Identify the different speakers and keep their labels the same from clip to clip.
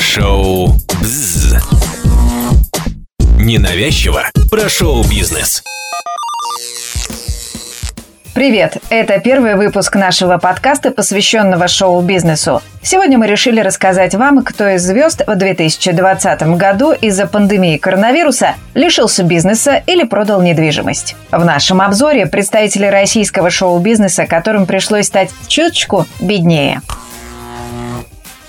Speaker 1: Шоу «Бзз». Ненавязчиво про шоу-бизнес.
Speaker 2: Привет! Это первый выпуск нашего подкаста, посвященного шоу-бизнесу. Сегодня мы решили рассказать вам, кто из звезд в 2020 году из-за пандемии коронавируса лишился бизнеса или продал недвижимость. В нашем обзоре представители российского шоу-бизнеса, которым пришлось стать чуточку беднее.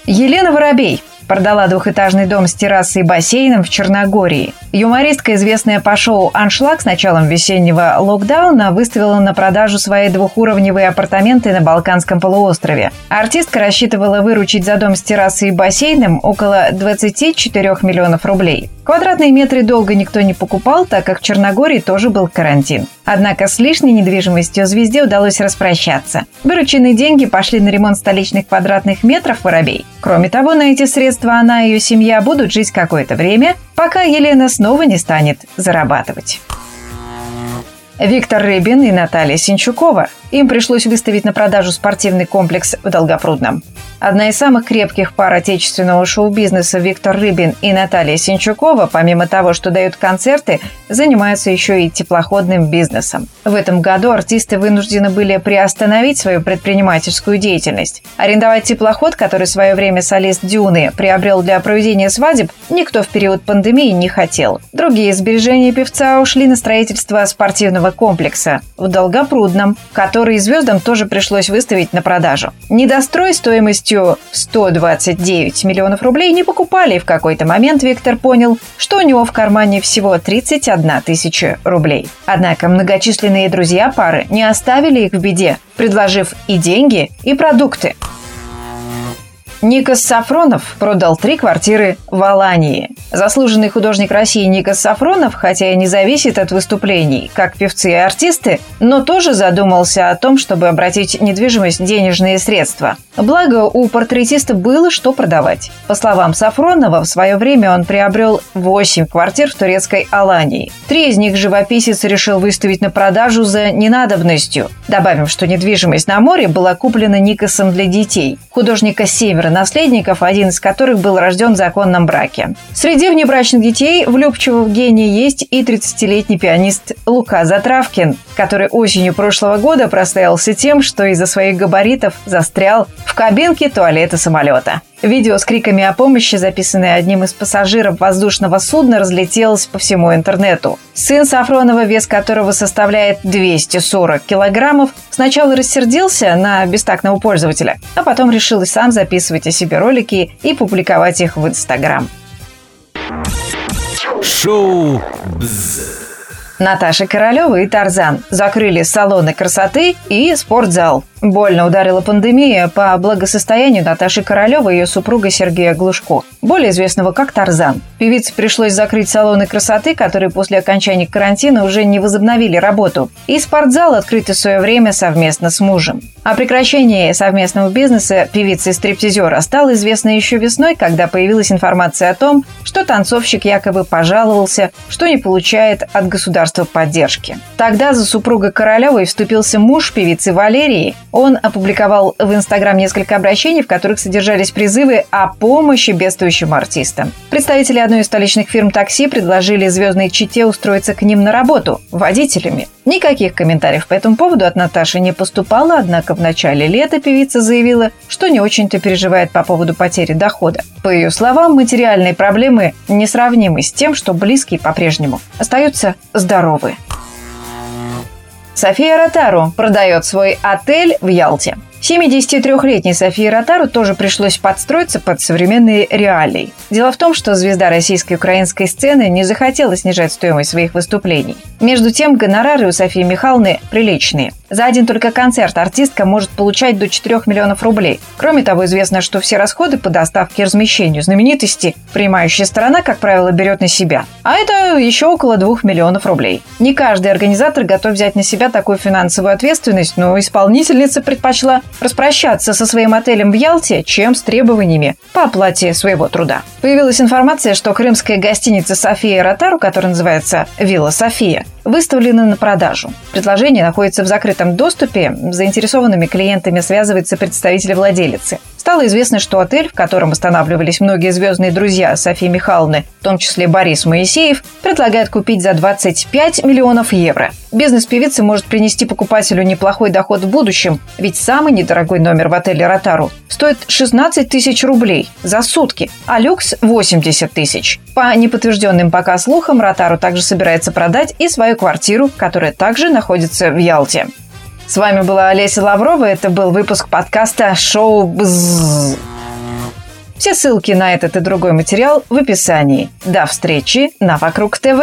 Speaker 2: Елена Воробей – продала двухэтажный дом с террасой и бассейном в Черногории. Юмористка, известная по шоу «Аншлаг» с началом весеннего локдауна, выставила на продажу свои двухуровневые апартаменты на Балканском полуострове. Артистка рассчитывала выручить за дом с террасой и бассейном около 24 миллионов рублей. Квадратные метры долго никто не покупал, так как в Черногории тоже был карантин. Однако с лишней недвижимостью звезде удалось распрощаться. Вырученные деньги пошли на ремонт столичных квадратных метров Воробей. Кроме того, на эти средства она и ее семья будут жить какое-то время, пока Елена снова не станет зарабатывать. Виктор Рыбин и Наталья Синчукова. Им пришлось выставить на продажу спортивный комплекс в Долгопрудном. Одна из самых крепких пар отечественного шоу-бизнеса Виктор Рыбин и Наталья Синчукова, помимо того, что дают концерты, занимаются еще и теплоходным бизнесом. В этом году артисты вынуждены были приостановить свою предпринимательскую деятельность. Арендовать теплоход, который в свое время солист Дюны приобрел для проведения свадеб, никто в период пандемии не хотел. Другие сбережения певца ушли на строительство спортивного комплекса в Долгопрудном, который звездам тоже пришлось выставить на продажу. Недострой стоимостью стоимостью 129 миллионов рублей не покупали, и в какой-то момент Виктор понял, что у него в кармане всего 31 тысяча рублей. Однако многочисленные друзья пары не оставили их в беде, предложив и деньги, и продукты. Никос Сафронов продал три квартиры в Алании. Заслуженный художник России Никос Сафронов, хотя и не зависит от выступлений, как певцы и артисты, но тоже задумался о том, чтобы обратить недвижимость в денежные средства. Благо, у портретиста было что продавать. По словам Сафронова, в свое время он приобрел 8 квартир в турецкой Алании. Три из них живописец решил выставить на продажу за ненадобностью. Добавим, что недвижимость на море была куплена Никосом для детей. Художника Севера наследников, один из которых был рожден в законном браке. Среди внебрачных детей влюбчивого гения есть и 30-летний пианист Лука Затравкин, который осенью прошлого года прославился тем, что из-за своих габаритов застрял в кабинке туалета самолета. Видео с криками о помощи, записанное одним из пассажиров воздушного судна, разлетелось по всему интернету. Сын Сафронова, вес которого составляет 240 килограммов, сначала рассердился на бестактного пользователя, а потом решил и сам записывать о себе ролики и публиковать их в Инстаграм.
Speaker 1: Шоу «Бзз».
Speaker 2: Наташа Королева и Тарзан закрыли салоны красоты и спортзал. Больно ударила пандемия по благосостоянию Наташи Королевой и ее супруга Сергея Глушко, более известного как Тарзан. Певице пришлось закрыть салоны красоты, которые после окончания карантина уже не возобновили работу. И спортзал открыт в свое время совместно с мужем. О прекращении совместного бизнеса певицы и стриптизера стало известно еще весной, когда появилась информация о том, что танцовщик якобы пожаловался, что не получает от государства поддержки. Тогда за супруга Королевой вступился муж певицы Валерии, он опубликовал в Инстаграм несколько обращений, в которых содержались призывы о помощи бедствующим артистам. Представители одной из столичных фирм такси предложили звездной чите устроиться к ним на работу водителями. Никаких комментариев по этому поводу от Наташи не поступало, однако в начале лета певица заявила, что не очень-то переживает по поводу потери дохода. По ее словам, материальные проблемы несравнимы с тем, что близкие по-прежнему остаются здоровы. София Ротару продает свой отель в Ялте. 73-летней Софии Ротару тоже пришлось подстроиться под современные реалии. Дело в том, что звезда российской украинской сцены не захотела снижать стоимость своих выступлений. Между тем, гонорары у Софии Михайловны приличные. За один только концерт артистка может получать до 4 миллионов рублей. Кроме того, известно, что все расходы по доставке и размещению знаменитости принимающая сторона, как правило, берет на себя. А это еще около 2 миллионов рублей. Не каждый организатор готов взять на себя такую финансовую ответственность, но исполнительница предпочла распрощаться со своим отелем в Ялте, чем с требованиями по оплате своего труда. Появилась информация, что крымская гостиница «София Ротару», которая называется «Вилла София», выставлена на продажу. Предложение находится в закрытом доступе. С заинтересованными клиентами связывается представитель владелицы. стало известно, что отель, в котором останавливались многие звездные друзья Софии Михайловны, в том числе Борис Моисеев, предлагает купить за 25 миллионов евро. Бизнес певицы может принести покупателю неплохой доход в будущем, ведь самый недорогой номер в отеле «Ротару» стоит 16 тысяч рублей за сутки, а люкс – 80 тысяч. По неподтвержденным пока слухам, «Ротару» также собирается продать и свою квартиру, которая также находится в Ялте. С вами была Олеся Лаврова. Это был выпуск подкаста «Шоу Бзз». Все ссылки на этот и другой материал в описании. До встречи на «Вокруг ТВ».